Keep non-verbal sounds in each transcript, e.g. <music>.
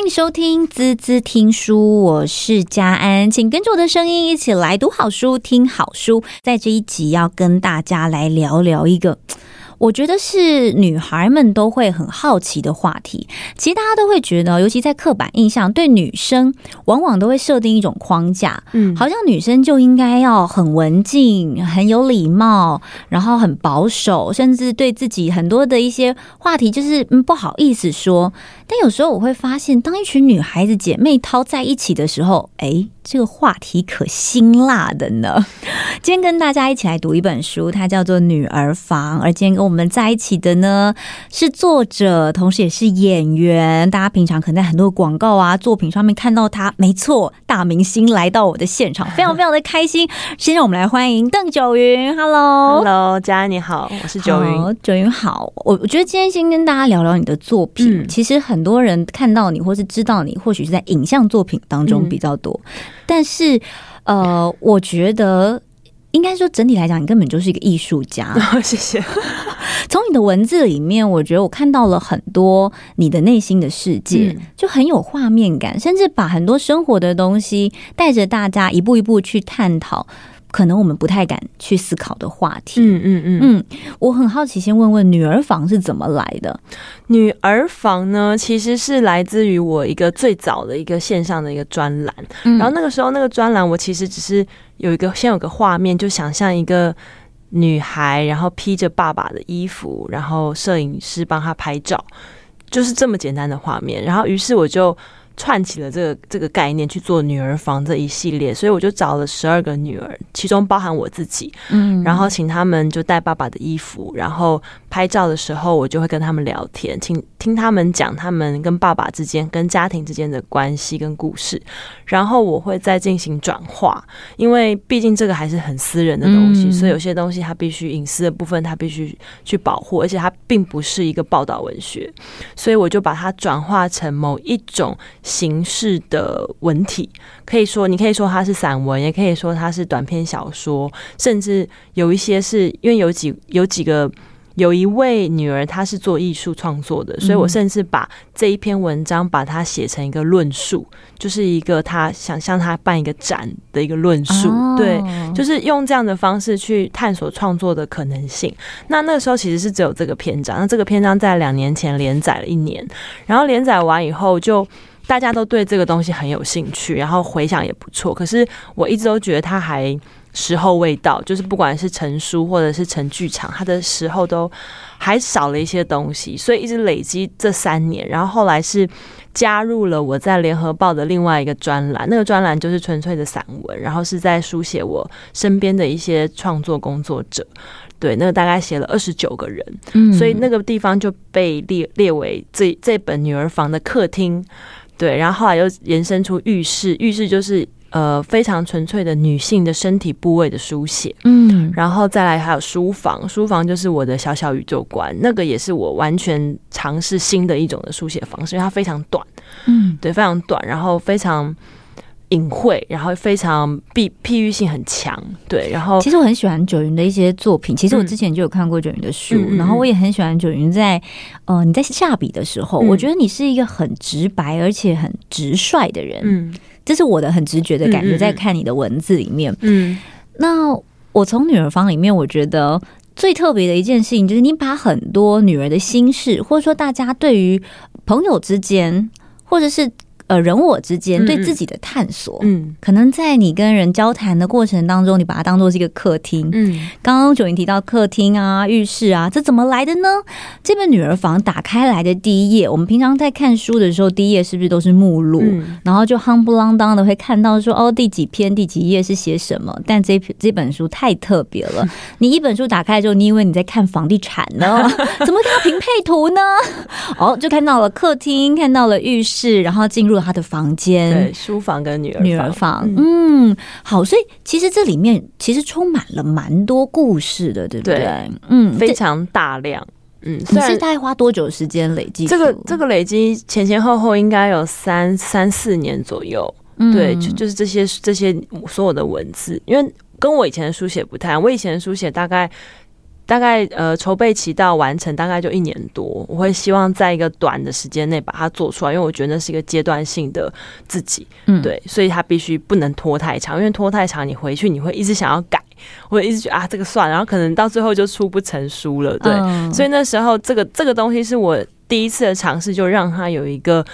欢迎收听滋滋听书，我是佳安，请跟着我的声音一起来读好书、听好书。在这一集要跟大家来聊聊一个。我觉得是女孩们都会很好奇的话题。其实大家都会觉得，尤其在刻板印象，对女生往往都会设定一种框架，嗯，好像女生就应该要很文静、很有礼貌，然后很保守，甚至对自己很多的一些话题就是嗯不好意思说。但有时候我会发现，当一群女孩子姐妹淘在一起的时候，哎，这个话题可辛辣的呢。<laughs> 今天跟大家一起来读一本书，它叫做《女儿房》，而今天跟我们在一起的呢是作者，同时也是演员。大家平常可能在很多广告啊作品上面看到他，没错，大明星来到我的现场，非常非常的开心。先让我们来欢迎邓九云，Hello，Hello，佳安你好，我是九云，九云好。我我觉得今天先跟大家聊聊你的作品，嗯、其实很。很多人看到你，或是知道你，或许是在影像作品当中比较多。嗯、但是，呃，我觉得应该说整体来讲，你根本就是一个艺术家。哦、<laughs> 谢谢。<laughs> 从你的文字里面，我觉得我看到了很多你的内心的世界，嗯、就很有画面感，甚至把很多生活的东西带着大家一步一步去探讨。可能我们不太敢去思考的话题。嗯嗯嗯嗯，我很好奇，先问问女儿房是怎么来的？女儿房呢，其实是来自于我一个最早的一个线上的一个专栏。嗯、然后那个时候那个专栏，我其实只是有一个先有个画面，就想象一个女孩，然后披着爸爸的衣服，然后摄影师帮她拍照，就是这么简单的画面。然后于是我就。串起了这个这个概念去做女儿房这一系列，所以我就找了十二个女儿，其中包含我自己，嗯，然后请他们就带爸爸的衣服，然后拍照的时候，我就会跟他们聊天，听听他们讲他们跟爸爸之间、跟家庭之间的关系跟故事，然后我会再进行转化，因为毕竟这个还是很私人的东西，所以有些东西它必须隐私的部分，它必须去保护，而且它并不是一个报道文学，所以我就把它转化成某一种。形式的文体，可以说，你可以说它是散文，也可以说它是短篇小说，甚至有一些是因为有几有几个有一位女儿，她是做艺术创作的，所以我甚至把这一篇文章把它写成一个论述，就是一个她想向她办一个展的一个论述，对，就是用这样的方式去探索创作的可能性。那那个时候其实是只有这个篇章，那这个篇章在两年前连载了一年，然后连载完以后就。大家都对这个东西很有兴趣，然后回想也不错。可是我一直都觉得它还时候未到，就是不管是成书或者是成剧场，它的时候都还少了一些东西，所以一直累积这三年。然后后来是加入了我在联合报的另外一个专栏，那个专栏就是纯粹的散文，然后是在书写我身边的一些创作工作者。对，那个大概写了二十九个人，嗯，所以那个地方就被列列为这这本女儿房的客厅。对，然后后来又延伸出浴室，浴室就是呃非常纯粹的女性的身体部位的书写，嗯，然后再来还有书房，书房就是我的小小宇宙观，那个也是我完全尝试新的一种的书写方式，因为它非常短，嗯，对，非常短，然后非常。隐晦，然后非常避譬喻性很强，对。然后其实我很喜欢九云的一些作品，其实我之前就有看过九云的书，嗯、然后我也很喜欢九云在呃你在下笔的时候，嗯、我觉得你是一个很直白而且很直率的人，嗯，这是我的很直觉的感觉，在看你的文字里面，嗯。那我从女儿房里面，我觉得最特别的一件事情，就是你把很多女儿的心事，或者说大家对于朋友之间，或者是。呃，人我之间对自己的探索，嗯，可能在你跟人交谈的过程当中，你把它当做是一个客厅，嗯，刚刚九云提到客厅啊、浴室啊，这怎么来的呢？这本女儿房打开来的第一页，我们平常在看书的时候，第一页是不是都是目录？嗯，然后就夯不啷当的会看到说，哦，第几篇、第几页是写什么？但这这本书太特别了，<laughs> 你一本书打开之后，你以为你在看房地产呢？<laughs> 怎么看到平配图呢？<laughs> 哦，就看到了客厅，看到了浴室，然后进入。他的房间，对，书房跟女儿女儿房，嗯，好，所以其实这里面其实充满了蛮多故事的，对不对？对嗯，非常大量，嗯，你是大概花多久时间累积？这个这个累积前前后后应该有三三四年左右，嗯、对，就就是这些这些所有的文字，因为跟我以前的书写不太，我以前的书写大概。大概呃筹备期到完成大概就一年多，我会希望在一个短的时间内把它做出来，因为我觉得那是一个阶段性的自己，嗯，对，所以它必须不能拖太长，因为拖太长你回去你会一直想要改，或者一直觉得啊这个算，然后可能到最后就出不成书了，对，嗯，所以那时候这个这个东西是我。第一次的尝试就让它有一个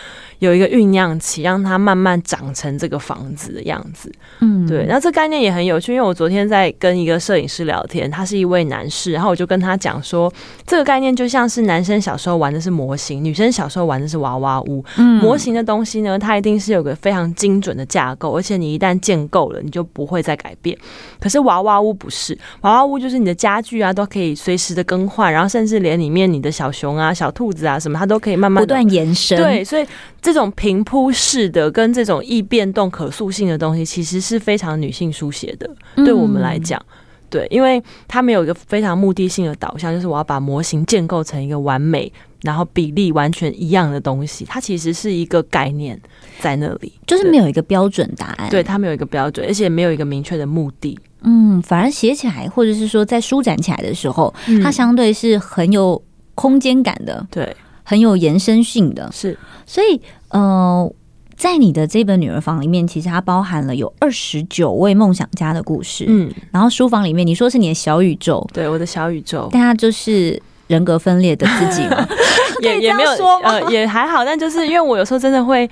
有一个酝酿期，让它慢慢长成这个房子的样子。嗯，对。那这概念也很有趣，因为我昨天在跟一个摄影师聊天，他是一位男士，然后我就跟他讲说，这个概念就像是男生小时候玩的是模型，女生小时候玩的是娃娃屋。嗯，模型的东西呢，它一定是有个非常精准的架构，而且你一旦建构了，你就不会再改变。可是娃娃屋不是，娃娃屋就是你的家具啊都可以随时的更换，然后甚至连里面你的小熊啊、小兔子啊。什么它都可以慢慢不断延伸，对，所以这种平铺式的跟这种易变动、可塑性的东西，其实是非常女性书写的。对我们来讲，对，因为它没有一个非常目的性的导向，就是我要把模型建构成一个完美，然后比例完全一样的东西。它其实是一个概念在那里，就是没有一个标准答案。对，它没有一个标准，而且没有一个明确的目的。嗯，反而写起来，或者是说在舒展起来的时候，它相对是很有空间感的。对。很有延伸性的，是，所以呃，在你的这本女儿房里面，其实它包含了有二十九位梦想家的故事，嗯，然后书房里面，你说是你的小宇宙，对，我的小宇宙，但它就是人格分裂的自己吗？<laughs> 也 <laughs> 也没有说，呃，也还好，但就是因为我有时候真的会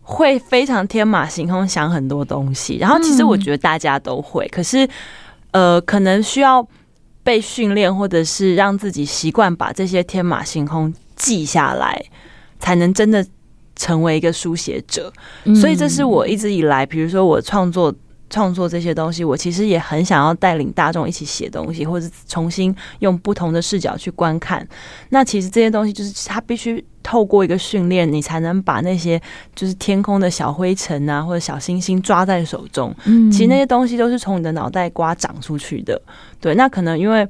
会非常天马行空想很多东西，然后其实我觉得大家都会，嗯、可是呃，可能需要被训练，或者是让自己习惯把这些天马行空。记下来，才能真的成为一个书写者。所以这是我一直以来，比如说我创作创作这些东西，我其实也很想要带领大众一起写东西，或者重新用不同的视角去观看。那其实这些东西就是它必须透过一个训练，你才能把那些就是天空的小灰尘啊，或者小星星抓在手中。其实那些东西都是从你的脑袋瓜长出去的。对，那可能因为。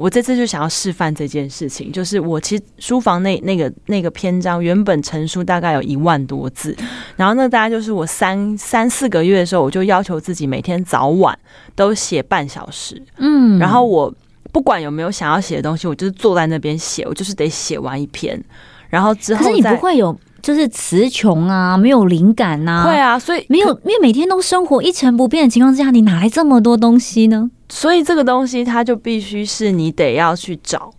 我这次就想要示范这件事情，就是我其实书房那那个那个篇章原本成书大概有一万多字，然后那大家就是我三三四个月的时候，我就要求自己每天早晚都写半小时，嗯，然后我不管有没有想要写的东西，我就是坐在那边写，我就是得写完一篇，然后之后可是你不会有就是词穷啊，没有灵感呐、啊，会啊，所以没有，因为每天都生活一成不变的情况之下，你哪来这么多东西呢？所以这个东西它就必须是你得要去找，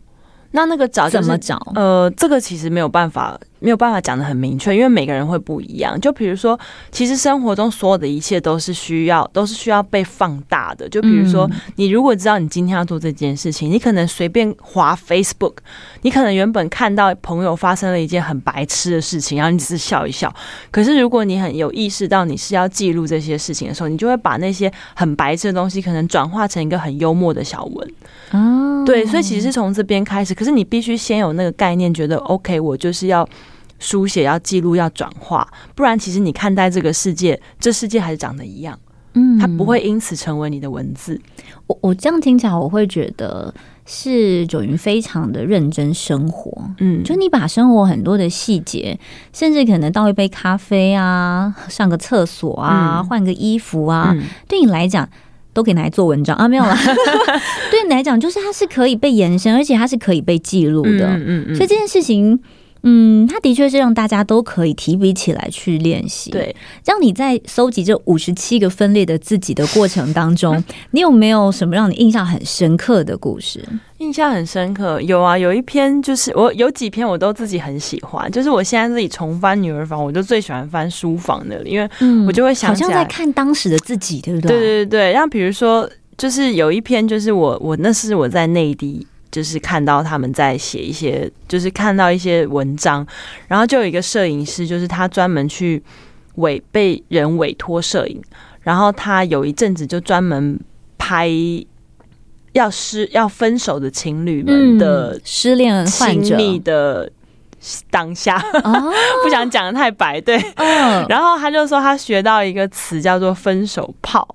那那个找、就是、怎么找？呃，这个其实没有办法。没有办法讲的很明确，因为每个人会不一样。就比如说，其实生活中所有的一切都是需要，都是需要被放大的。就比如说，你如果知道你今天要做这件事情，你可能随便划 Facebook，你可能原本看到朋友发生了一件很白痴的事情，然后你只是笑一笑。可是如果你很有意识到你是要记录这些事情的时候，你就会把那些很白痴的东西，可能转化成一个很幽默的小文。哦，对，所以其实是从这边开始。可是你必须先有那个概念，觉得 OK，我就是要。书写要记录要转化，不然其实你看待这个世界，这世界还是长得一样，嗯，它不会因此成为你的文字。我我这样听起来，我会觉得是九云非常的认真生活，嗯，就你把生活很多的细节，甚至可能倒一杯咖啡啊，上个厕所啊，换个衣服啊，嗯，对你来讲都可以拿来做文章。啊，没有啦，<laughs> 对你来讲，就是它是可以被延伸，而且它是可以被记录的，嗯嗯嗯，所以这件事情。嗯，他的确是让大家都可以提笔起来去练习。对，让你在搜集这五十七个分裂的自己的过程当中，<laughs> 你有没有什么让你印象很深刻的故事？印象很深刻，有啊，有一篇就是我有几篇我都自己很喜欢，就是我现在自己重翻女儿房，我就最喜欢翻书房那里，因为我就会想好像在看当时的自己，对不对？对对对，像比如说，就是有一篇，就是我我那是我在内地。就是看到他们在写一些，就是看到一些文章，然后就有一个摄影师，就是他专门去委被人委托摄影，然后他有一阵子就专门拍要失要分手的情侣们的失恋亲密的。当下不想讲的太白，对，然后他就说他学到一个词叫做“分手炮”，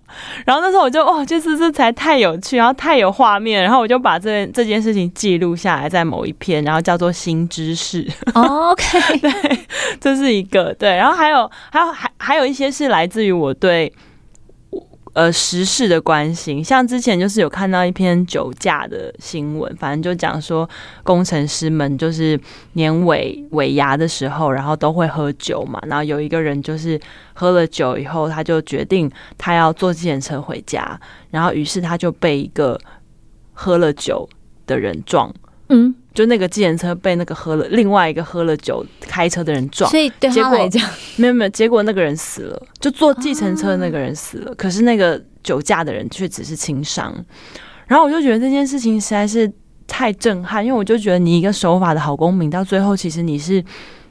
然后那时候我就哇，就是这才太有趣，然后太有画面，然后我就把这这件事情记录下来在某一篇，然后叫做“新知识”。OK，<laughs> 对，这是一个对，然后还有还有还还有一些是来自于我对呃时事的关心。像之前就是有看到一篇酒驾的新闻，反正就讲说工程师们就是年尾尾牙的时候，然后都会喝酒嘛。然后有一个人就是喝了酒以后，他就决定他要坐计程车回家，然后于是他就被一个喝了酒的人撞。嗯。就那个计程车被那个喝了另外一个喝了酒开车的人撞，所以对他来讲没有没有，结果那个人死了，就坐计程车的那个人死了，可是那个酒驾的人却只是轻伤。然后我就觉得这件事情实在是太震撼，因为我就觉得你一个守法的好公民，到最后其实你是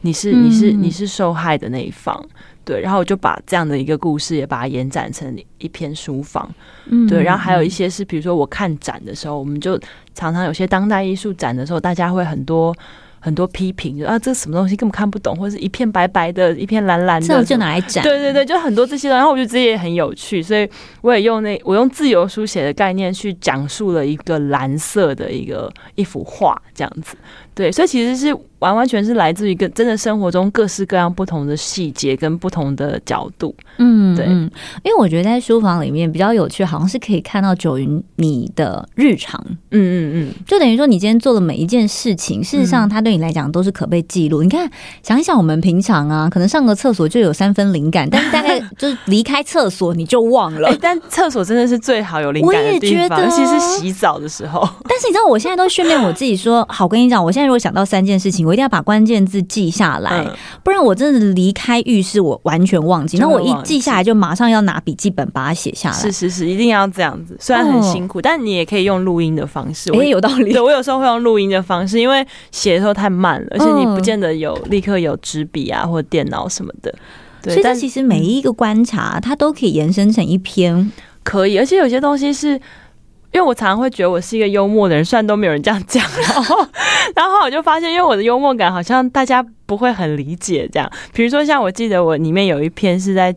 你是你是你是受害的那一方。对，然后我就把这样的一个故事也把它延展成一篇书房，嗯，对，然后还有一些是，比如说我看展的时候，我们就常常有些当代艺术展的时候，大家会很多。很多批评，就啊，这什么东西根本看不懂，或者是一片白白的，一片蓝蓝的，这就拿来展。对对对，就很多这些，然后我觉得这些也很有趣，所以我也用那我用自由书写的概念去讲述了一个蓝色的一个一幅画，这样子。对，所以其实是完完全是来自于一个真的生活中各式各样不同的细节跟不同的角度。嗯，对，因为我觉得在书房里面比较有趣，好像是可以看到九云你的日常。嗯嗯嗯，就等于说你今天做的每一件事情，事实上它对你来讲都是可被记录。你看，想一想，我们平常啊，可能上个厕所就有三分灵感，但是大概 <laughs> 就是离开厕所你就忘了。欸、但厕所真的是最好有灵感的地方，尤其是洗澡的时候。但是你知道，我现在都训练我自己说，好，我跟你讲，我现在如果想到三件事情，我一定要把关键字记下来，嗯、不然我真的离开浴室我完全忘记。那我一记下来，就马上要拿笔记本把它写下来。是是是，一定要这样子。虽然很辛苦，哦、但你也可以用录音的方式。哎、欸，有道理。对，我有时候会用录音的方式，因为写的时候太慢了，而且你不见得有立刻有纸笔啊或电脑什么的。对，所以这其实每一个观察，它都可以延伸成一篇，可以。而且有些东西是。因为我常常会觉得我是一个幽默的人，虽然都没有人这样讲，然后，然后我就发现，因为我的幽默感好像大家不会很理解这样。比如说，像我记得我里面有一篇是在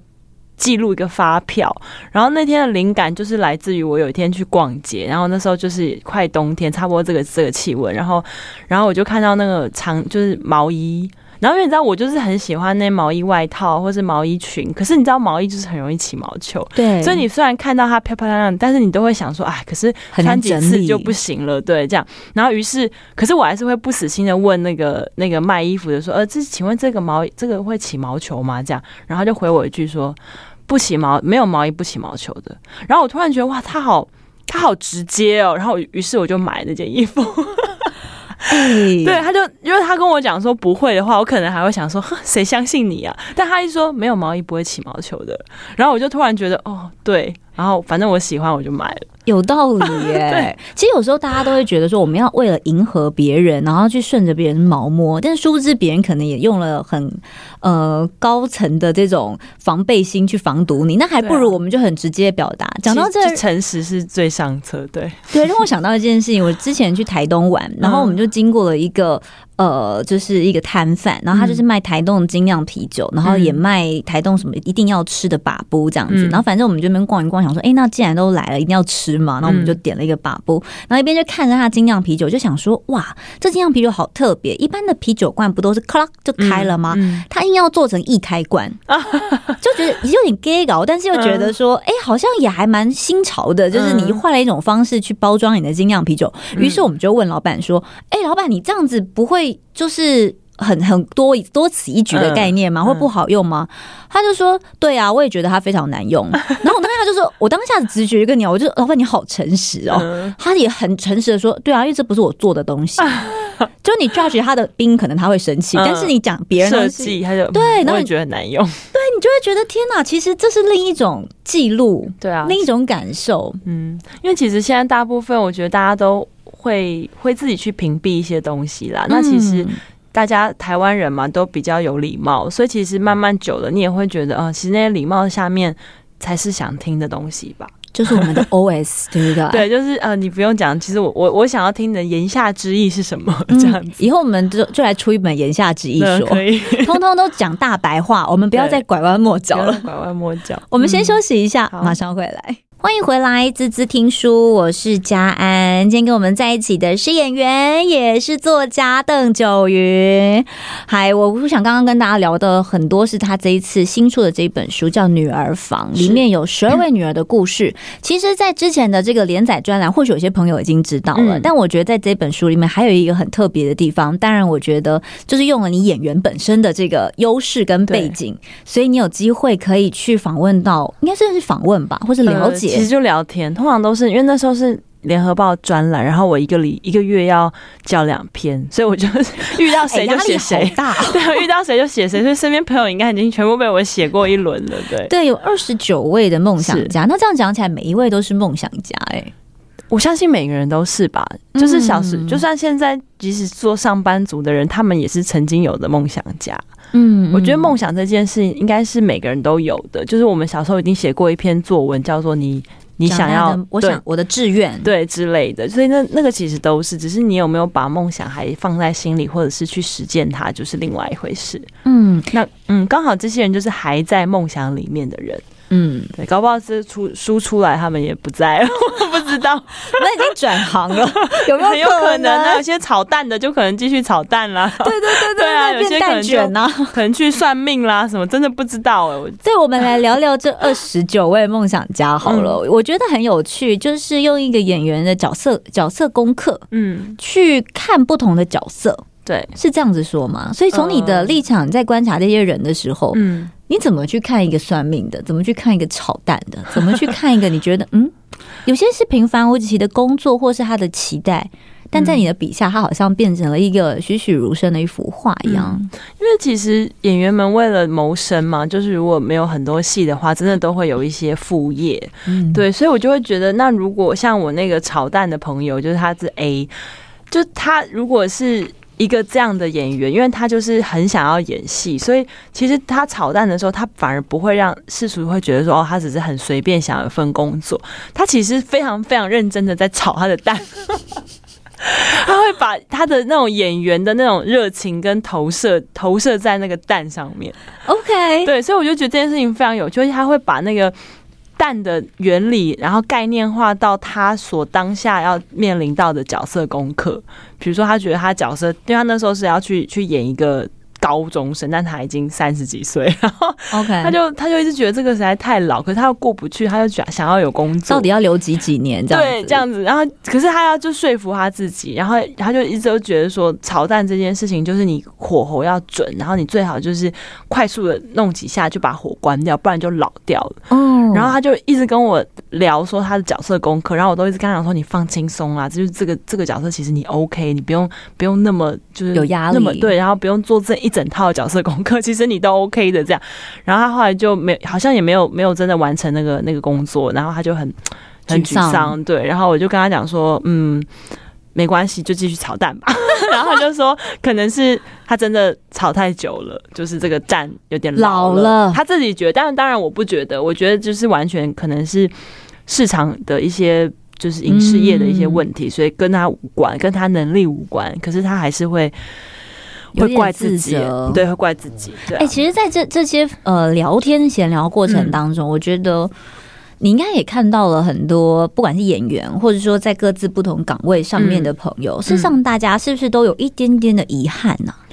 记录一个发票，然后那天的灵感就是来自于我有一天去逛街，然后那时候就是快冬天，差不多这个这个气温，然后，然后我就看到那个长就是毛衣。然后因为你知道我就是很喜欢那毛衣外套或是毛衣裙，可是你知道毛衣就是很容易起毛球，对，所以你虽然看到它漂漂亮亮，但是你都会想说，哎，可是穿几次就不行了，对，这样。然后于是，可是我还是会不死心的问那个那个卖衣服的说，呃，这请问这个毛这个会起毛球吗？这样，然后就回我一句说，不起毛，没有毛衣不起毛球的。然后我突然觉得哇，他好他好直接哦，然后于是我就买那件衣服。对，他就因为他跟我讲说不会的话，我可能还会想说，谁相信你啊？但他一说没有毛衣不会起毛球的，然后我就突然觉得，哦，对。然后反正我喜欢，我就买了，有道理耶。<laughs> 对，其实有时候大家都会觉得说，我们要为了迎合别人，然后去顺着别人毛摸，但是殊不知别人可能也用了很呃高层的这种防备心去防毒你。那还不如我们就很直接表达。讲到这，诚实是最上策。对对，让我想到一件事情，我之前去台东玩，然后我们就经过了一个。呃，就是一个摊贩，然后他就是卖台东的精酿啤酒，嗯、然后也卖台东什么一定要吃的把布这样子。嗯、然后反正我们就那边逛一逛，想说，哎、欸，那既然都来了，一定要吃嘛。然后我们就点了一个把布，然后一边就看着他精酿啤酒，就想说，哇，这精酿啤酒好特别。一般的啤酒罐不都是咔啦就开了吗？他硬要做成易开罐，<laughs> 就觉得有点 gay 搞，但是又觉得说，哎、欸，好像也还蛮新潮的。就是你换了一种方式去包装你的精酿啤酒。于是我们就问老板说，哎、欸，老板，你这样子不会？就是很很多多此一举的概念吗？会不好用吗？他就说：“对啊，我也觉得它非常难用。<laughs> ”然后我当下就说：“我当下的直觉一个鸟，我就老板你好诚实哦。”他也很诚实的说：“对啊，因为这不是我做的东西。<laughs> ”就你 judge 他的兵，可能他会生气，但是你讲别人设计，他就对，然后你觉得很难用，对你就会觉得天哪，其实这是另一种记录，对啊，另一种感受。嗯，因为其实现在大部分，我觉得大家都。会会自己去屏蔽一些东西啦。那其实大家台湾人嘛，都比较有礼貌，所以其实慢慢久了，你也会觉得啊、呃，其实那些礼貌下面才是想听的东西吧。就是我们的 <laughs> OS，对不对？对，就是呃，你不用讲。其实我我我想要听你的言下之意是什么？这样子，以后我们就就来出一本言下之意说，<laughs> 可以，通通都讲大白话，我们不要再拐弯抹角了。拐弯抹角。我们先休息一下，马上回来。欢迎回来，滋滋听书，我是佳安。今天跟我们在一起的是演员，也是作家邓九云。嗨，我不想刚刚跟大家聊的很多是他这一次新出的这一本书，叫《女儿房》，里面有十二位女儿的故事。其实，在之前的这个连载专栏，或许有些朋友已经知道了，但我觉得在这本书里面还有一个很特别的地方。当然，我觉得就是用了你演员本身的这个优势跟背景，所以你有机会可以去访问到，应该算是访问吧，或者了解。其实就聊天，通常都是因为那时候是联合报专栏，然后我一个礼一个月要交两篇，所以我就遇到谁就写谁，欸、大。<laughs> 对，遇到谁就写谁，所以身边朋友应该已经全部被我写过一轮了，对。对，有二十九位的梦想家，那这样讲起来，每一位都是梦想家，欸，哎，我相信每个人都是吧，就是小时，就算现在即使做上班族的人，他们也是曾经有的梦想家。嗯，我觉得梦想这件事应该是每个人都有的。就是我们小时候已经写过一篇作文，叫做你你想要，我想我的志愿，对之类的。所以那那个其实都是，只是你有没有把梦想还放在心里，或者是去实践它，就是另外一回事。嗯，那嗯，刚好这些人就是还在梦想里面的人。嗯，对，搞不好是出书出来，他们也不在了，<laughs> 我不知道，那已经转行了，<laughs> 有没有？很有可能啊，有些炒蛋的就可能继续炒蛋啦，<laughs> 对对对对啊，有些可能卷啊，可能去算命啦，什么真的不知道哎。所以我们来聊聊这二十九位梦想家好了，我觉得很有趣，就是用一个演员的角色角色功课，嗯，去看不同的角色，对，是这样子说吗？所以从你的立场在观察这些人的时候，嗯。你怎么去看一个算命的？怎么去看一个炒蛋的？怎么去看一个你觉得嗯，有些是平凡无奇的工作，或是他的期待，但在你的笔下，他好像变成了一个栩栩如生的一幅画一样。嗯，因为其实演员们为了谋生嘛，就是如果没有很多戏的话，真的都会有一些副业。嗯，对，所以我就会觉得，那如果像我那个炒蛋的朋友，就是他是 A，就他如果是。一个这样的演员，因为他就是很想要演戏，所以其实他炒蛋的时候，他反而不会让世俗会觉得说哦，他只是很随便想要一份工作。他其实非常非常认真的在炒他的蛋，<laughs> 他会把他的那种演员的那种热情跟投射投射在那个蛋上面。OK，对，所以我就觉得这件事情非常有趣，他会把那个。蛋的原理，然后概念化到他所当下要面临到的角色功课。比如说，他觉得他角色，因为他那时候是要去去演一个。高中生，但他已经三十几岁，<laughs> 然后 OK，他就他就一直觉得这个实在太老，可是他又过不去，他就想想要有工作，到底要留几几年这样子？对，这样子。然后，可是他要就说服他自己，然后他就一直都觉得说，炒蛋这件事情就是你火候要准，然后你最好就是快速的弄几下就把火关掉，不然就老掉了。嗯，然后他就一直跟我聊说他的角色功课，然后我都一直跟他讲说，你放轻松啦，就是这个这个角色其实你 OK，你不用不用那么就是有压力，那么对，然后不用做这一。一整套角色功课，<laughs> 其实你都 OK 的这样，然后他后来就没，好像也没有没有真的完成那个那个工作，然后他就很很沮丧，对，然后我就跟他讲说，嗯，没关系，就继续炒蛋吧。<laughs> 然后他就说，可能是他真的炒太久了，就是这个蛋有点老了，老了他自己觉得，但当然我不觉得，我觉得就是完全可能是市场的一些就是影视业的一些问题，嗯、所以跟他无关，跟他能力无关，可是他还是会。会怪自己，对，会怪自己。哎、啊欸，其实，在这这些呃聊天闲聊过程当中，嗯、我觉得你应该也看到了很多，不管是演员，或者说在各自不同岗位上面的朋友，嗯、事实上，大家是不是都有一点点的遗憾呢、啊？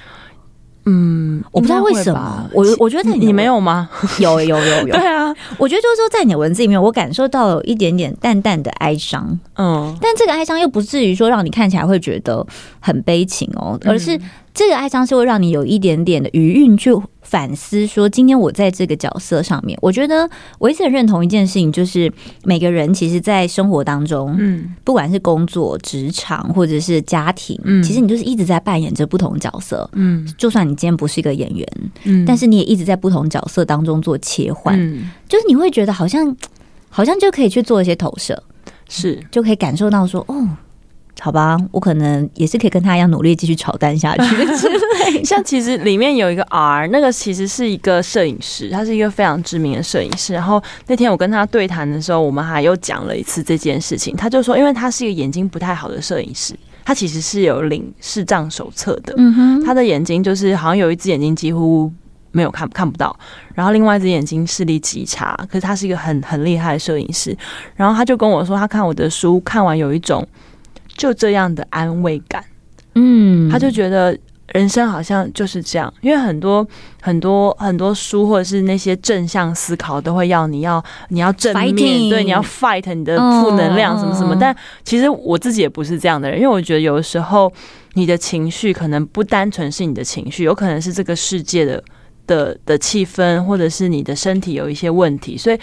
嗯，我不知道为什么，我我觉得你你没有吗？<laughs> 有有有有，对啊，我觉得就是说，在你的文字里面，我感受到有一点点淡淡的哀伤。嗯，但这个哀伤又不至于说让你看起来会觉得很悲情哦，而是。这个哀伤是会让你有一点点的余韵，去反思说，今天我在这个角色上面，我觉得我一直很认同一件事情，就是每个人其实，在生活当中，嗯，不管是工作、职场或者是家庭，嗯，其实你就是一直在扮演着不同角色，嗯，就算你今天不是一个演员，嗯，但是你也一直在不同角色当中做切换，嗯，就是你会觉得好像好像就可以去做一些投射，是。就可以感受到说，哦。好吧，我可能也是可以跟他一样努力继续炒单下去 <laughs> 之类。像其实里面有一个 R，那个其实是一个摄影师，他是一个非常知名的摄影师。然后那天我跟他对谈的时候，我们还又讲了一次这件事情。他就说，因为他是一个眼睛不太好的摄影师，他其实是有领视障手册的。嗯哼，他的眼睛就是好像有一只眼睛几乎没有看看不到，然后另外一只眼睛视力极差，可是他是一个很很厉害的摄影师，然后他就跟我说，他看我的书看完有一种就这样的安慰感，嗯，他就觉得。人生好像就是这样，因为很多很多很多书或者是那些正向思考都会要你要你要正面，Fighting. 对，你要 fight 你的负能量什么什么。但其实我自己也不是这样的人，因为我觉得有的时候你的情绪可能不单纯是你的情绪，有可能是这个世界的的的气氛，或者是你的身体有一些问题，所以。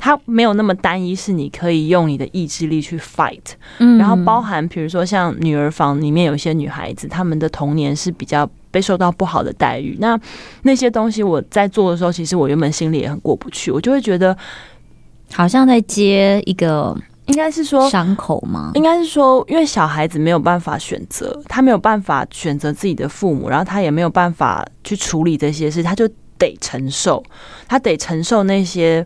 它没有那么单一，是你可以用你的意志力去 fight，嗯，然后包含比如说像女儿房里面有一些女孩子，她们的童年是比较被受到不好的待遇，那那些东西我在做的时候，其实我原本心里也很过不去，我就会觉得好像在接一个，应该是说伤口吗？应该是说，因为小孩子没有办法选择，他没有办法选择自己的父母，然后他也没有办法去处理这些事，他就得承受，他得承受那些。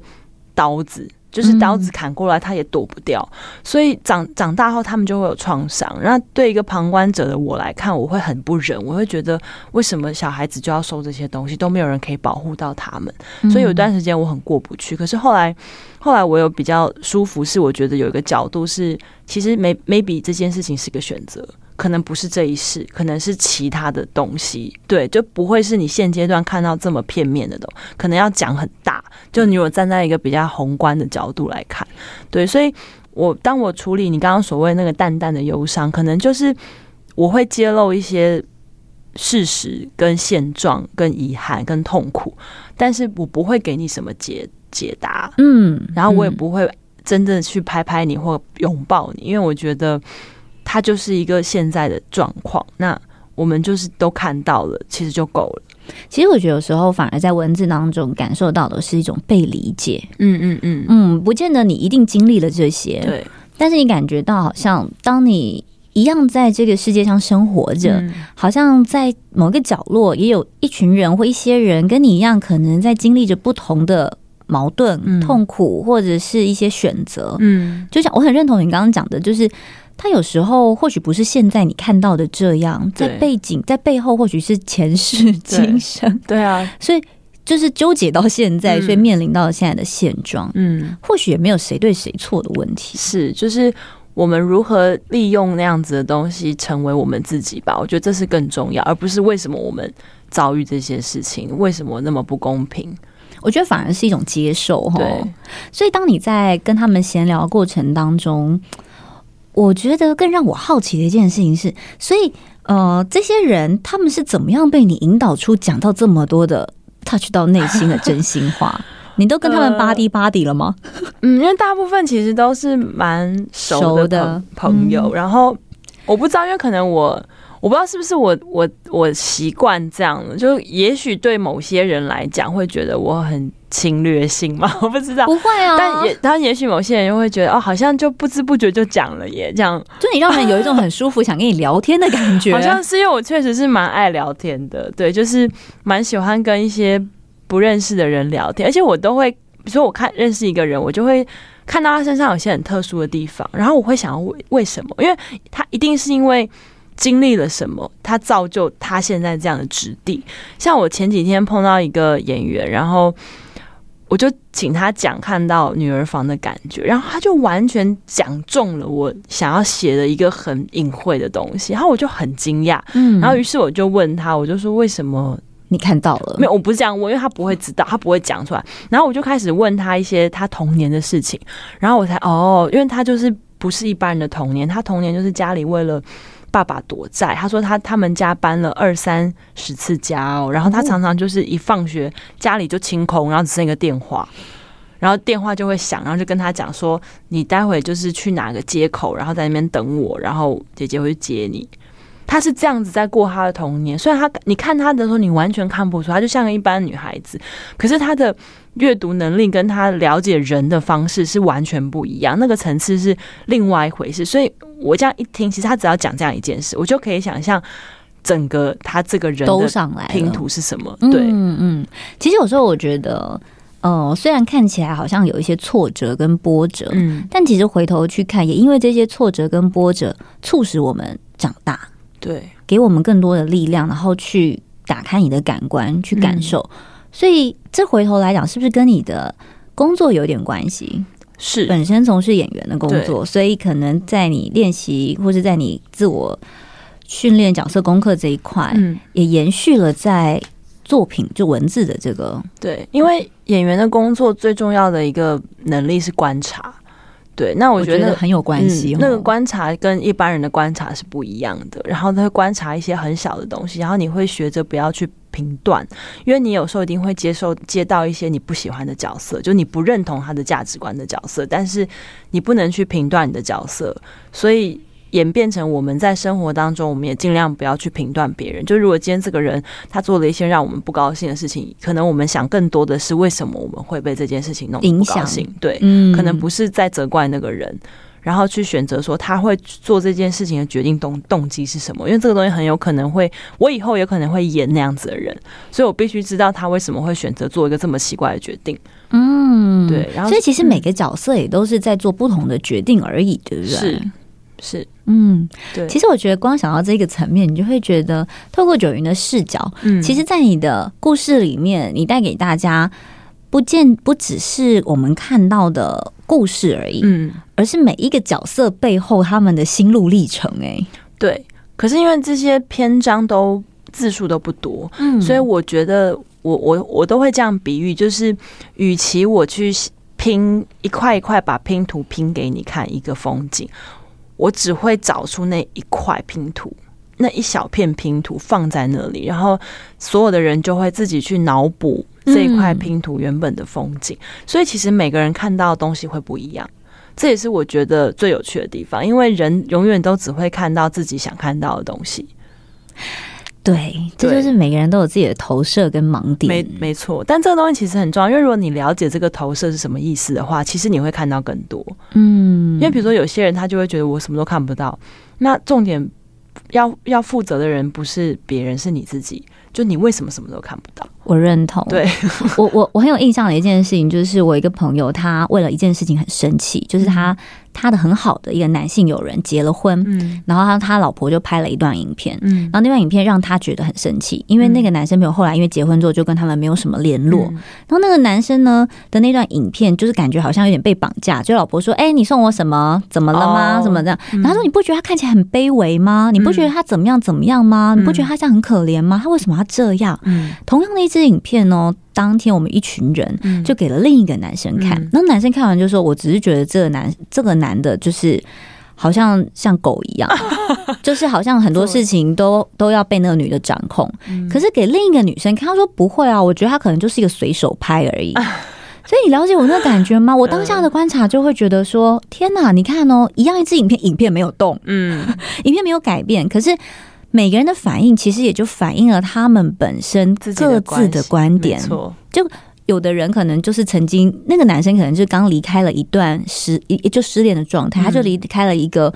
刀子就是刀子砍过来，他也躲不掉。所以长长大后，他们就会有创伤。然后对一个旁观者的我来看，我会很不忍，我会觉得为什么小孩子就要受这些东西，都没有人可以保护到他们。所以有一段时间我很过不去。可是后来，后来我有比较舒服，是我觉得有一个角度是，其实 maybe 这件事情是个选择。可能不是这一世，可能是其他的东西，对，就不会是你现阶段看到这么片面的东西，可能要讲很大。就你如果站在一个比较宏观的角度来看，对，所以我当我处理你刚刚所谓那个淡淡的忧伤，可能就是我会揭露一些事实、跟现状、跟遗憾、跟痛苦，但是我不会给你什么解解答，嗯，然后我也不会真正去拍拍你或拥抱你，因为我觉得。它就是一个现在的状况，那我们就是都看到了，其实就够了。其实我觉得有时候反而在文字当中感受到的是一种被理解。嗯嗯嗯嗯，不见得你一定经历了这些，对。但是你感觉到好像当你一样在这个世界上生活着，嗯、好像在某个角落也有一群人或一些人跟你一样，可能在经历着不同的矛盾、嗯、痛苦或者是一些选择。嗯，就像我很认同你刚刚讲的，就是。他有时候或许不是现在你看到的这样，在背景在背后或许是前世今生，对，对啊，<laughs> 所以就是纠结到现在，所以面临到现在的现状，嗯，或许也没有谁对谁错的问题，是就是我们如何利用那样子的东西成为我们自己吧，我觉得这是更重要，而不是为什么我们遭遇这些事情，为什么那么不公平？我觉得反而是一种接受，对，所以当你在跟他们闲聊过程当中。我觉得更让我好奇的一件事情是，所以呃，这些人他们是怎么样被你引导出讲到这么多的 touch 到内心的真心话？<laughs> 你都跟他们 buddy buddy 了吗？嗯，因为大部分其实都是蛮熟的朋友，嗯、然后我不知道，因为可能我我不知道是不是我我我习惯这样，就也许对某些人来讲会觉得我很。侵略性嘛？<laughs> 我不知道，不会啊。但也，但也许某些人又会觉得，哦，好像就不知不觉就讲了耶，这样。就你让人有一种很舒服，想跟你聊天的感觉。<laughs> 好像是因为我确实是蛮爱聊天的，对，就是蛮喜欢跟一些不认识的人聊天，而且我都会，比如说我看认识一个人，我就会看到他身上有些很特殊的地方，然后我会想要为为什么？因为他一定是因为。经历了什么，他造就他现在这样的质地。像我前几天碰到一个演员，然后我就请他讲看到女儿房的感觉，然后他就完全讲中了我想要写的一个很隐晦的东西，然后我就很惊讶。嗯，然后于是我就问他，我就说为什么你看到了？没有，我不是这样问，因为他不会知道，他不会讲出来。然后我就开始问他一些他童年的事情，然后我才哦，因为他就是不是一般人的童年，他童年就是家里为了。爸爸躲债，他说他他们家搬了二三十次家哦，然后他常常就是一放学家里就清空，然后只剩一个电话，然后电话就会响，然后就跟他讲说，你待会就是去哪个街口，然后在那边等我，然后姐姐会去接你。他是这样子在过他的童年，虽然他你看他的时候，你完全看不出，他就像个一般女孩子，可是他的阅读能力跟他了解人的方式是完全不一样，那个层次是另外一回事。所以我这样一听，其实他只要讲这样一件事，我就可以想象整个他这个人都上来拼图是什么。对，嗯嗯。其实有时候我觉得，呃，虽然看起来好像有一些挫折跟波折，嗯，但其实回头去看，也因为这些挫折跟波折，促使我们长大。对，给我们更多的力量，然后去打开你的感官，去感受。嗯、所以这回头来讲，是不是跟你的工作有点关系？是本身从事演员的工作，所以可能在你练习或是在你自我训练角色功课这一块，嗯，也延续了在作品就文字的这个。对，因为演员的工作最重要的一个能力是观察。对，那我觉得，很有关系。那个观察跟一般人的观察是不一样的。然后他会观察一些很小的东西，然后你会学着不要去评断，因为你有时候一定会接受接到一些你不喜欢的角色，就你不认同他的价值观的角色，但是你不能去评断你的角色，所以。演变成我们在生活当中，我们也尽量不要去评断别人。就如果今天这个人他做了一些让我们不高兴的事情，可能我们想更多的是为什么我们会被这件事情弄不高兴？对，嗯，可能不是在责怪那个人，然后去选择说他会做这件事情的决定动动机是什么？因为这个东西很有可能会，我以后有可能会演那样子的人，所以我必须知道他为什么会选择做一个这么奇怪的决定。嗯，对。然后，所以其实每个角色也都是在做不同的决定而已，对不对？是。是，嗯，对。其实我觉得，光想到这个层面，你就会觉得，透过九云的视角，嗯，其实，在你的故事里面，你带给大家，不见不只是我们看到的故事而已，嗯，而是每一个角色背后他们的心路历程。哎，对。可是因为这些篇章都字数都不多，嗯，所以我觉得我，我我我都会这样比喻，就是，与其我去拼一块一块把拼图拼给你看一个风景。我只会找出那一块拼图，那一小片拼图放在那里，然后所有的人就会自己去脑补这一块拼图原本的风景。嗯。所以其实每个人看到的东西会不一样，这也是我觉得最有趣的地方，因为人永远都只会看到自己想看到的东西。对，这就是每个人都有自己的投射跟盲点。没没错，但这个东西其实很重要，因为如果你了解这个投射是什么意思的话，其实你会看到更多。嗯，因为比如说有些人他就会觉得我什么都看不到，那重点要要负责的人不是别人，是你自己。就你为什么什么都看不到？我认同。对，我我我很有印象的一件事情，就是我一个朋友，他为了一件事情很生气，就是他。他的很好的一个男性友人结了婚，嗯，然后他他老婆就拍了一段影片，嗯，然后那段影片让他觉得很生气，因为那个男生朋友后来因为结婚之后就跟他们没有什么联络，嗯，然后那个男生呢的那段影片就是感觉好像有点被绑架，就老婆说：“哎，欸，你送我什么？怎么了吗？什么这样？”然后他说：“你不觉得他看起来很卑微吗？你不觉得他怎么样怎么样吗？你不觉得他这样很可怜吗？他为什么要这样？”嗯，同样的一支影片哦。当天我们一群人就给了另一个男生看，那、嗯、男生看完就说：“我只是觉得这个男这个男的，就是好像像狗一样，<laughs> 就是好像很多事情都都要被那个女的掌控。嗯”可是给另一个女生看，他说：“不会啊，我觉得他可能就是一个随手拍而已。<laughs> ”所以你了解我那感觉吗？我当下的观察就会觉得说：“天哪，你看哦，一样一支影片，影片没有动，嗯，<laughs> 影片没有改变，可是。”每个人的反应其实也就反映了他们本身各自的观点。错，就有的人可能就是曾经那个男生可能就刚离开了一段失也就失恋的状态，他就离开了一个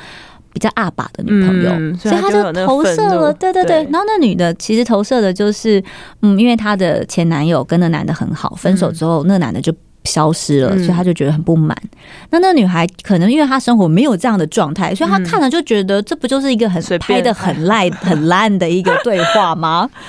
比较阿爸的女朋友，所以他就投射了。对对对，然后那女的其实投射的就是，嗯，因为她的前男友跟那男的很好，分手之后那男的就。消失了，所以他就觉得很不满。嗯、那那女孩可能因为她生活没有这样的状态，所以她看了就觉得这不就是一个很拍的很烂很烂的一个对话吗？<laughs>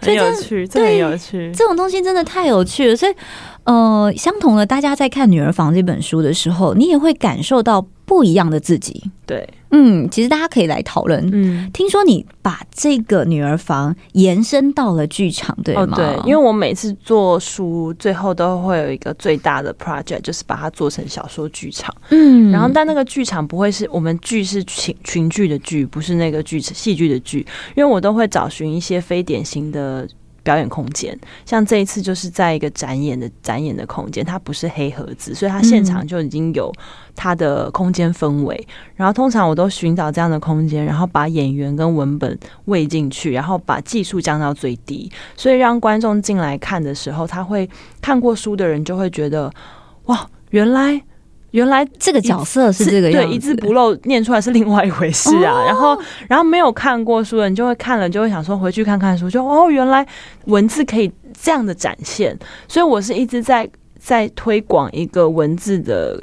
很有趣，这很有趣。这种东西真的太有趣了。所以，呃，相同的，大家在看《女儿房》这本书的时候，你也会感受到不一样的自己。对。嗯，其实大家可以来讨论。嗯，听说你把这个女儿房延伸到了剧场，对吗？哦，对，因为我每次做书，最后都会有一个最大的 project，就是把它做成小说剧场。嗯，然后但那个剧场不会是我们剧是群群剧的剧，不是那个剧戏剧的剧，因为我都会找寻一些非典型的。表演空间，像这一次就是在一个展演的展演的空间，它不是黑盒子，所以它现场就已经有它的空间氛围。然后通常我都寻找这样的空间，然后把演员跟文本喂进去，然后把技术降到最低，所以让观众进来看的时候，他会看过书的人就会觉得，哇，原来。原来这个角色是这个样子，对，一字不漏念出来是另外一回事啊。哦、然后，然后没有看过书的人就会看了，就会想说回去看看书，就哦，原来文字可以这样的展现。所以我是一直在在推广一个文字的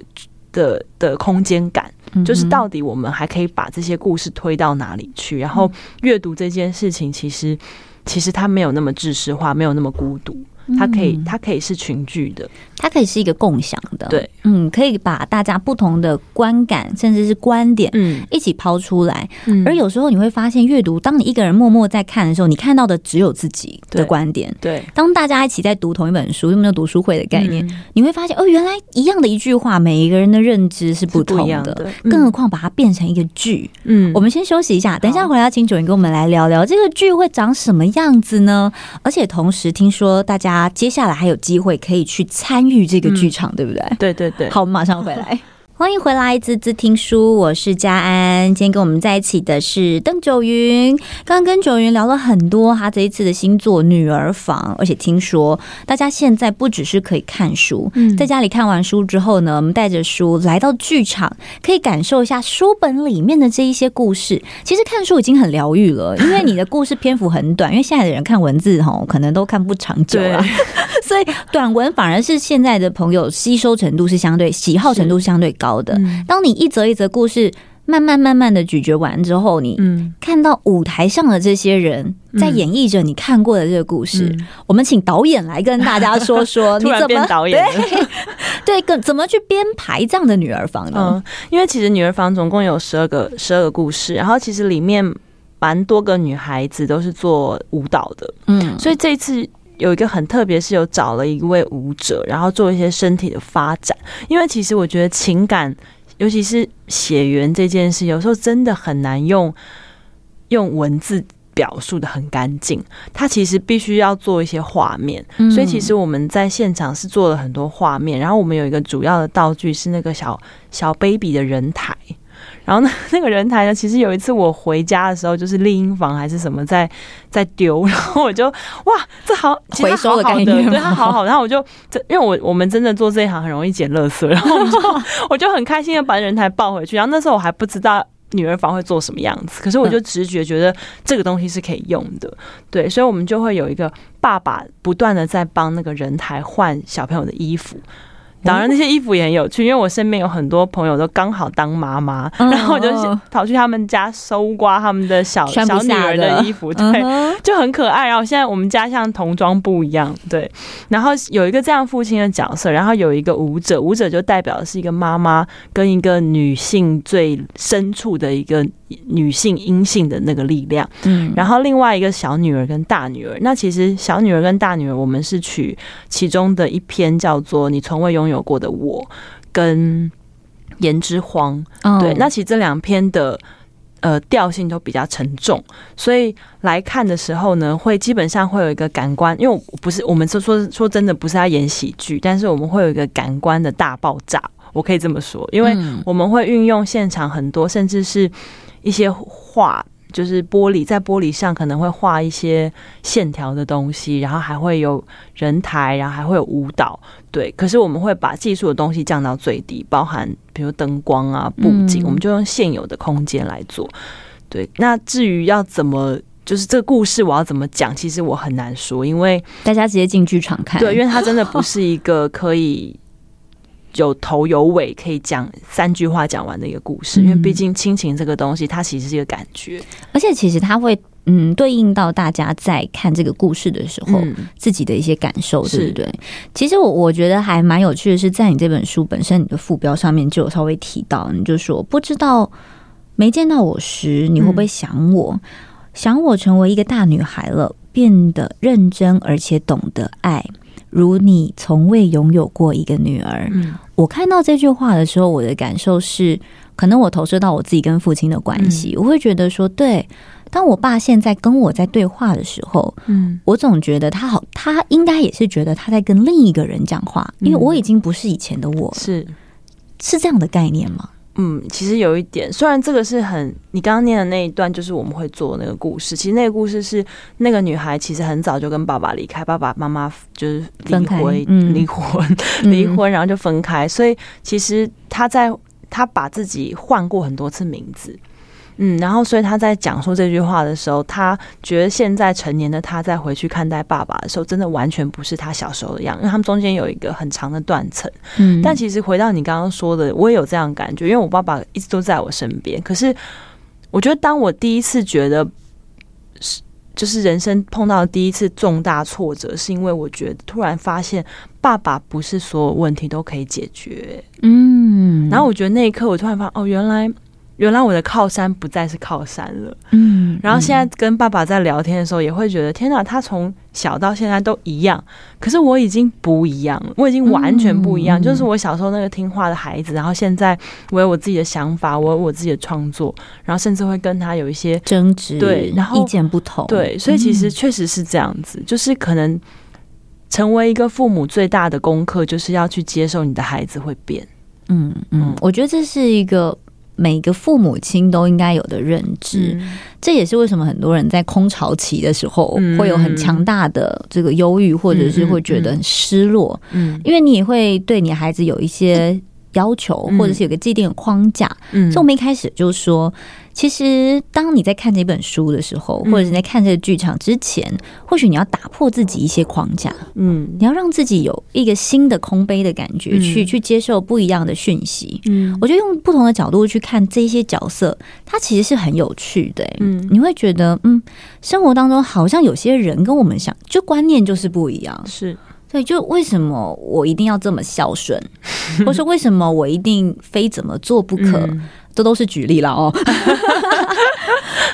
的的空间感，就是到底我们还可以把这些故事推到哪里去？然后阅读这件事情，其实其实它没有那么知识化，没有那么孤独。它可以，它可以是群聚的，它可以是一个共享的，对，嗯，可以把大家不同的观感甚至是观点，嗯，一起抛出来。而有时候你会发现，阅读，当你一个人默默在看的时候，你看到的只有自己的观点。对，当大家一起在读同一本书，有没有读书会的概念？你会发现，哦，原来一样的一句话，每一个人的认知是不同的。更何况把它变成一个剧，嗯，我们先休息一下，等一下回来请 Joanne 跟我们来聊聊这个剧会长什么样子呢？而且同时听说大家接下来还有机会可以去参与这个剧场，对不对？对对对。好，我们马上回来。欢迎回来，滋滋听书，我是佳安。今天跟我们在一起的是邓九云。刚刚跟九云聊了很多，他这一次的新作《女儿房》，而且听说大家现在不只是可以看书，在家里看完书之后呢，我们带着书来到剧场，可以感受一下书本里面的这一些故事。其实看书已经很疗愈了，因为你的故事篇幅很短，因为现在的人看文字哈，可能都看不长久了，<laughs> 所以短文反而是现在的朋友吸收程度是相对喜好程度相对高。好的，当你一则一则故事慢慢慢慢的咀嚼完之后，你看到舞台上的这些人在演绎着你看过的这个故事。我们请导演来跟大家说说，<laughs> 你怎么变导演？对，<laughs> 跟怎么去编排这样的女儿房呢？嗯，因为其实女儿房总共有十二个十二个故事，然后其实里面蛮多个女孩子都是做舞蹈的，嗯，所以这一次。有一个很特别，是有找了一位舞者，然后做一些身体的发展。因为其实我觉得情感，尤其是血缘这件事，有时候真的很难用用文字表述的很干净。它其实必须要做一些画面，所以其实我们在现场是做了很多画面。然后我们有一个主要的道具是那个小小 baby 的人台。然后那 <laughs> 那个人台呢，其实有一次我回家的时候，就是丽婴房还是什么在在丢，<laughs> 然后我就哇，这好回收的概念，对它好好，<laughs> 然后我就因为我我们真的做这一行很容易捡垃圾，然后我就我就很开心的把人台抱回去。然后那时候我还不知道女儿房会做什么样子，可是我就直觉觉得这个东西是可以用的，对，所以我们就会有一个爸爸不断的在帮那个人台换小朋友的衣服。当然，那些衣服也很有趣，因为我身边有很多朋友都刚好当妈妈，然后我就跑去他们家搜刮他们的小小女儿的衣服，对，就很可爱。然后现在我们家像童装部一样，对。然后有一个这样父亲的角色，然后有一个舞者，舞者就代表的是一个妈妈跟一个女性最深处的一个女性阴性的那个力量。嗯。然后另外一个小女儿跟大女儿，那其实小女儿跟大女儿，我们是取其中的一篇叫做《你从未拥有》。过的我跟言之荒，对，那其实这两篇的呃调性都比较沉重，所以来看的时候呢，会基本上会有一个感官，因为我不是我们说说说真的不是要演喜剧，但是我们会有一个感官的大爆炸，我可以这么说，因为我们会运用现场很多，甚至是一些画。就是玻璃，在玻璃上可能会画一些线条的东西，然后还会有人台，然后还会有舞蹈，对。可是我们会把技术的东西降到最低，包含比如灯光啊、布景，我们就用现有的空间来做。对，那至于要怎么，就是这个故事我要怎么讲，其实我很难说，因为大家直接进剧场看，对，因为它真的不 <laughs> 是一个可以。有头有尾，可以讲三句话讲完的一个故事，因为毕竟亲情这个东西，它其实是一个感觉，而且其实它会嗯对应到大家在看这个故事的时候自己的一些感受，对不对？其实我我觉得还蛮有趣的是，在你这本书本身，你的副标上面就有稍微提到，你就说不知道没见到我时，你会不会想我？想我成为一个大女孩了，变得认真而且懂得爱。如你从未拥有过一个女儿。嗯，我看到这句话的时候，我的感受是，可能我投射到我自己跟父亲的关系，我会觉得说，对，当我爸现在跟我在对话的时候，嗯，我总觉得他好，他应该也是觉得他在跟另一个人讲话，因为我已经不是以前的我，是。是这样的概念吗？嗯，其实有一点，虽然这个是很你刚刚念的那一段，就是我们会做那个故事。其实那个故事是那个女孩其实很早就跟爸爸离开，爸爸妈妈就是离婚，离婚，离婚，然后就分开。所以其实她在她把自己换过很多次名字。嗯，然后所以他在讲述这句话的时候，他觉得现在成年的他再回去看待爸爸的时候，真的完全不是他小时候的样，因为他们中间有一个很长的断层。嗯，但其实回到你刚刚说的，我也有这样感觉，因为我爸爸一直都在我身边。可是我觉得，当我第一次觉得是就是人生碰到第一次重大挫折，是因为我觉得突然发现爸爸不是所有问题都可以解决。嗯，然后我觉得那一刻我突然发现，哦，原来。原来我的靠山不再是靠山了，嗯，然后现在跟爸爸在聊天的时候，也会觉得天哪，他从小到现在都一样，可是我已经不一样了，我已经完全不一样，就是我小时候那个听话的孩子，然后现在我有我自己的想法，我有我自己的创作，然后甚至会跟他有一些争执，对，然后意见不同，对，所以其实确实是这样子，就是可能成为一个父母最大的功课，就是要去接受你的孩子会变，嗯嗯，我觉得这是一个。每个父母亲都应该有的认知，嗯，这也是为什么很多人在空巢期的时候会有很强大的这个忧郁，或者是会觉得很失落。嗯，因为你也会对你孩子有一些要求，或者是有个既定的框架。嗯，所以我们一开始就说。其实，当你在看这本书的时候，或者是在看这个剧场之前，或许你要打破自己一些框架，嗯，你要让自己有一个新的空杯的感觉，去去接受不一样的讯息。嗯，我觉得用不同的角度去看这些角色，它其实是很有趣的。嗯，你会觉得，嗯，生活当中好像有些人跟我们想，就观念就是不一样。是，对，就为什么我一定要这么孝顺，<laughs> 或是为什么我一定非怎么做不可？这都是举例了哦。<laughs>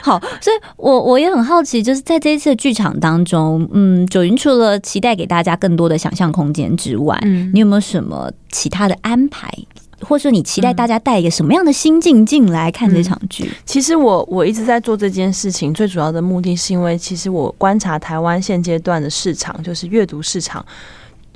好，所以我我也很好奇，就是在这一次的剧场当中，嗯，九云除了期待给大家更多的想象空间之外，嗯，你有没有什么其他的安排，或者说你期待大家带一个什么样的心境进来看这场剧？嗯，其实我我一直在做这件事情，最主要的目的是因为，其实我观察台湾现阶段的市场，就是阅读市场。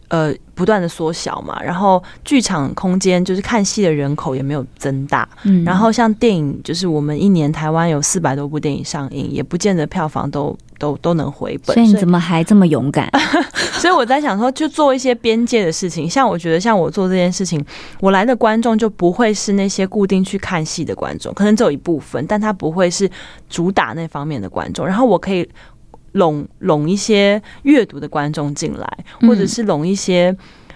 呃，不断的缩小嘛，然后剧场空间就是看戏的人口也没有增大，嗯，然后像电影，就是我们一年台湾有四百多部电影上映，也不见得票房都都都能回本。所以你怎么还这么勇敢？<laughs> 所以我在想说，就做一些边界的事情，像我觉得像我做这件事情，我来的观众就不会是那些固定去看戏的观众，可能只有一部分，但他不会是主打那方面的观众，然后我可以。拢拢一些阅读的观众进来，或者是拢一些。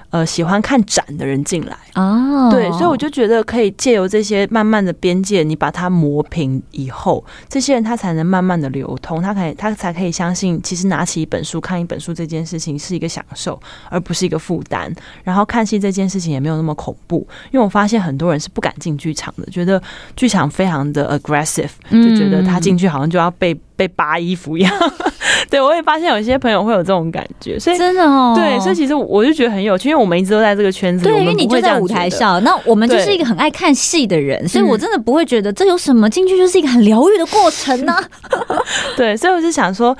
呃，喜欢看展的人进来哦，对，所以我就觉得可以借由这些慢慢的边界，你把它磨平以后，这些人他才能慢慢的流通，他可以他才可以相信，其实拿起一本书看一本书这件事情是一个享受，而不是一个负担。然后看戏这件事情也没有那么恐怖，因为我发现很多人是不敢进剧场的，觉得剧场非常的 aggressive，就觉得他进去好像就要被被扒衣服一样。<laughs> 对，我也发现有些朋友会有这种感觉，所以真的哦，对，所以其实我就觉得很有趣，因为我们一直都在这个圈子里，对，因为你就在舞台上，那我们就是一个很爱看戏的人，所以我真的不会觉得这有什么，进去就是一个很疗愈的过程呢、啊。<laughs> 对，所以我就想说，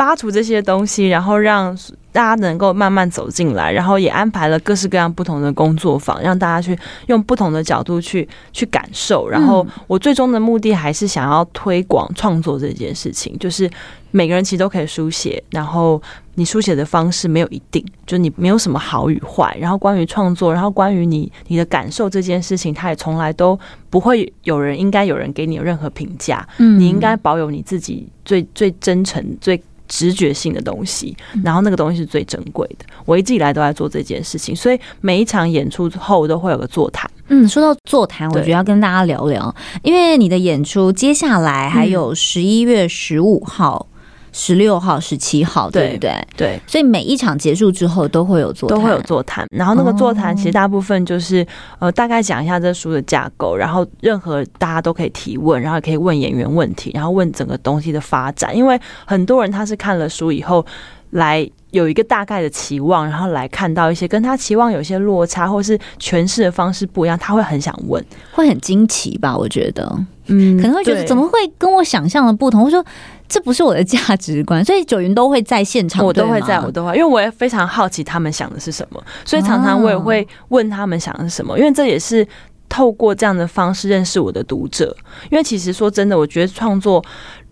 扒除这些东西，然后让大家能够慢慢走进来，然后也安排了各式各样不同的工作坊，让大家去用不同的角度去去感受。然后我最终的目的还是想要推广创作这件事情，就是。每个人其实都可以书写，然后你书写的方式没有一定，就你没有什么好与坏。然后关于创作，然后关于你你的感受这件事情，他也从来都不会有人应该有人给你有任何评价。嗯，你应该保有你自己最最真诚、最直觉性的东西，然后那个东西是最珍贵的。我一直以来都在做这件事情，所以每一场演出后都会有个座谈。嗯，说到座谈，我觉得要跟大家聊聊，因为你的演出接下来还有十一月十五号。十六号、十七号，对不对？对，所以每一场结束之后都会有座谈，都会有座谈。然后那个座谈其实大部分就是、哦、呃，大概讲一下这书的架构，然后任何大家都可以提问，然后也可以问演员问题，然后问整个东西的发展。因为很多人他是看了书以后来有一个大概的期望，然后来看到一些跟他期望有些落差，或是诠释的方式不一样，他会很想问，会很惊奇吧？我觉得，嗯，可能会觉得怎么会跟我想象的不同？我说。这不是我的价值观，所以九云都会在现场，我都会在，我都会，因为我也非常好奇他们想的是什么，所以常常我也会问他们想的是什么，因为这也是透过这样的方式认识我的读者。因为其实说真的，我觉得创作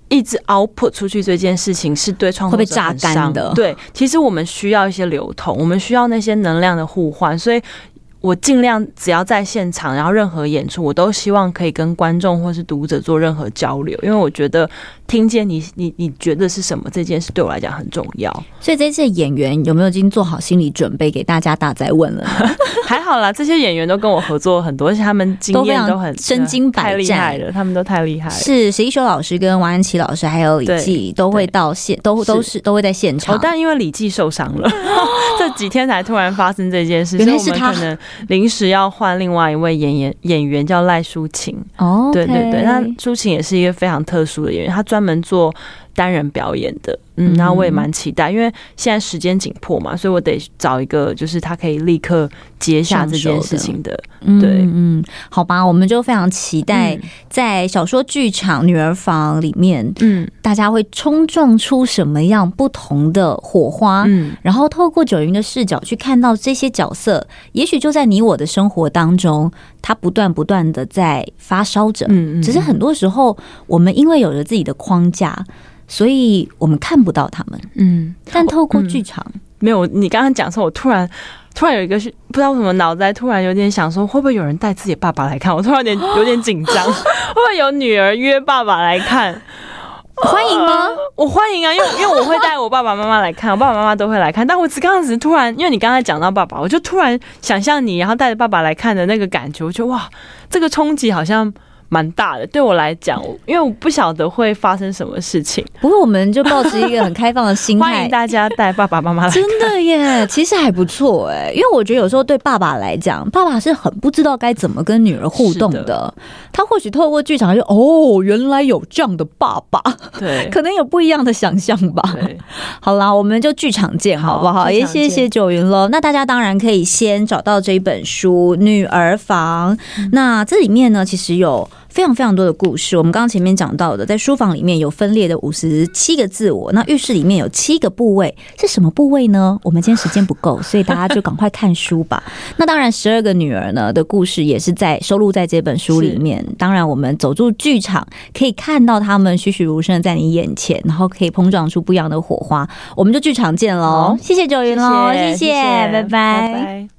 一直 output 出去这件事情是对创作会被榨干的。对，其实我们需要一些流通，我们需要那些能量的互换，所以。我尽量只要在现场，然后任何演出，我都希望可以跟观众或是读者做任何交流，因为我觉得听见你你你觉得是什么这件事对我来讲很重要。所以这次演员有没有已经做好心理准备给大家大哉问了？<laughs> 还好啦，这些演员都跟我合作很多，而且他们经验都很身经百战，太厉害了，他们都太厉害了。是史一修老师跟王安琪老师还有李记都会到现，都都是都会在现场。哦，但因为李记受伤了，<laughs> 这几天才突然发生这件事，原来是他可能临时要。换另外一位演员，演员叫赖淑琴。哦，对对对，那淑琴也是一个非常特殊的演员，她专专门做单人表演的。嗯，然后我也蛮期待，因为现在时间紧迫嘛，所以我得找一个就是他可以立刻接下这件事情的。对，嗯，好吧，我们就非常期待在小说剧场《女儿房》里面，嗯，大家会冲撞出什么样不同的火花？嗯，然后透过九云的视角去看到这些角色，也许就在你我的生活当中，它不断不断的在发烧着。嗯嗯，只是很多时候我们因为有了自己的框架。所以我们看不到他们，嗯，但透过剧场，嗯，没有。你刚刚讲说，我突然突然有一个是不知道为什么脑袋突然有点想说，会不会有人带自己爸爸来看？我突然有点有点紧张，<laughs> 会不会有女儿约爸爸来看？欢迎吗？呃，<laughs> 我欢迎啊，因为因为我会带我爸爸妈妈来看，我爸爸妈妈都会来看。但我只刚刚只是突然，因为你刚才讲到爸爸，我就突然想象你，然后带着爸爸来看的那个感觉，我觉得哇，这个冲击好像。蛮大的，对我来讲，因为我不晓得会发生什么事情。不过，我们就抱持一个很开放的心态，欢迎大家带爸爸妈妈来。真的耶，其实还不错哎，因为我觉得有时候对爸爸来讲，爸爸是很不知道该怎么跟女儿互动的。的他或许透过剧场就哦，原来有这样的爸爸，对，可能有不一样的想象吧。好啦，我们就剧场见，好不好？好，也谢谢九云了。那大家当然可以先找到这一本书《女儿房》，嗯，那这里面呢，其实有。非常非常多的故事，我们刚刚前面讲到的，在书房里面有分裂的五十七个自我，那浴室里面有七个部位，是什么部位呢？我们今天时间不够，所以大家就赶快看书吧。<laughs> 那当然，十二个女儿呢的故事也是在收录在这本书里面。当然，我们走入剧场，可以看到他们栩栩如生在你眼前，然后可以碰撞出不一样的火花。我们就剧场见喽！谢谢九云喽，谢谢。拜拜。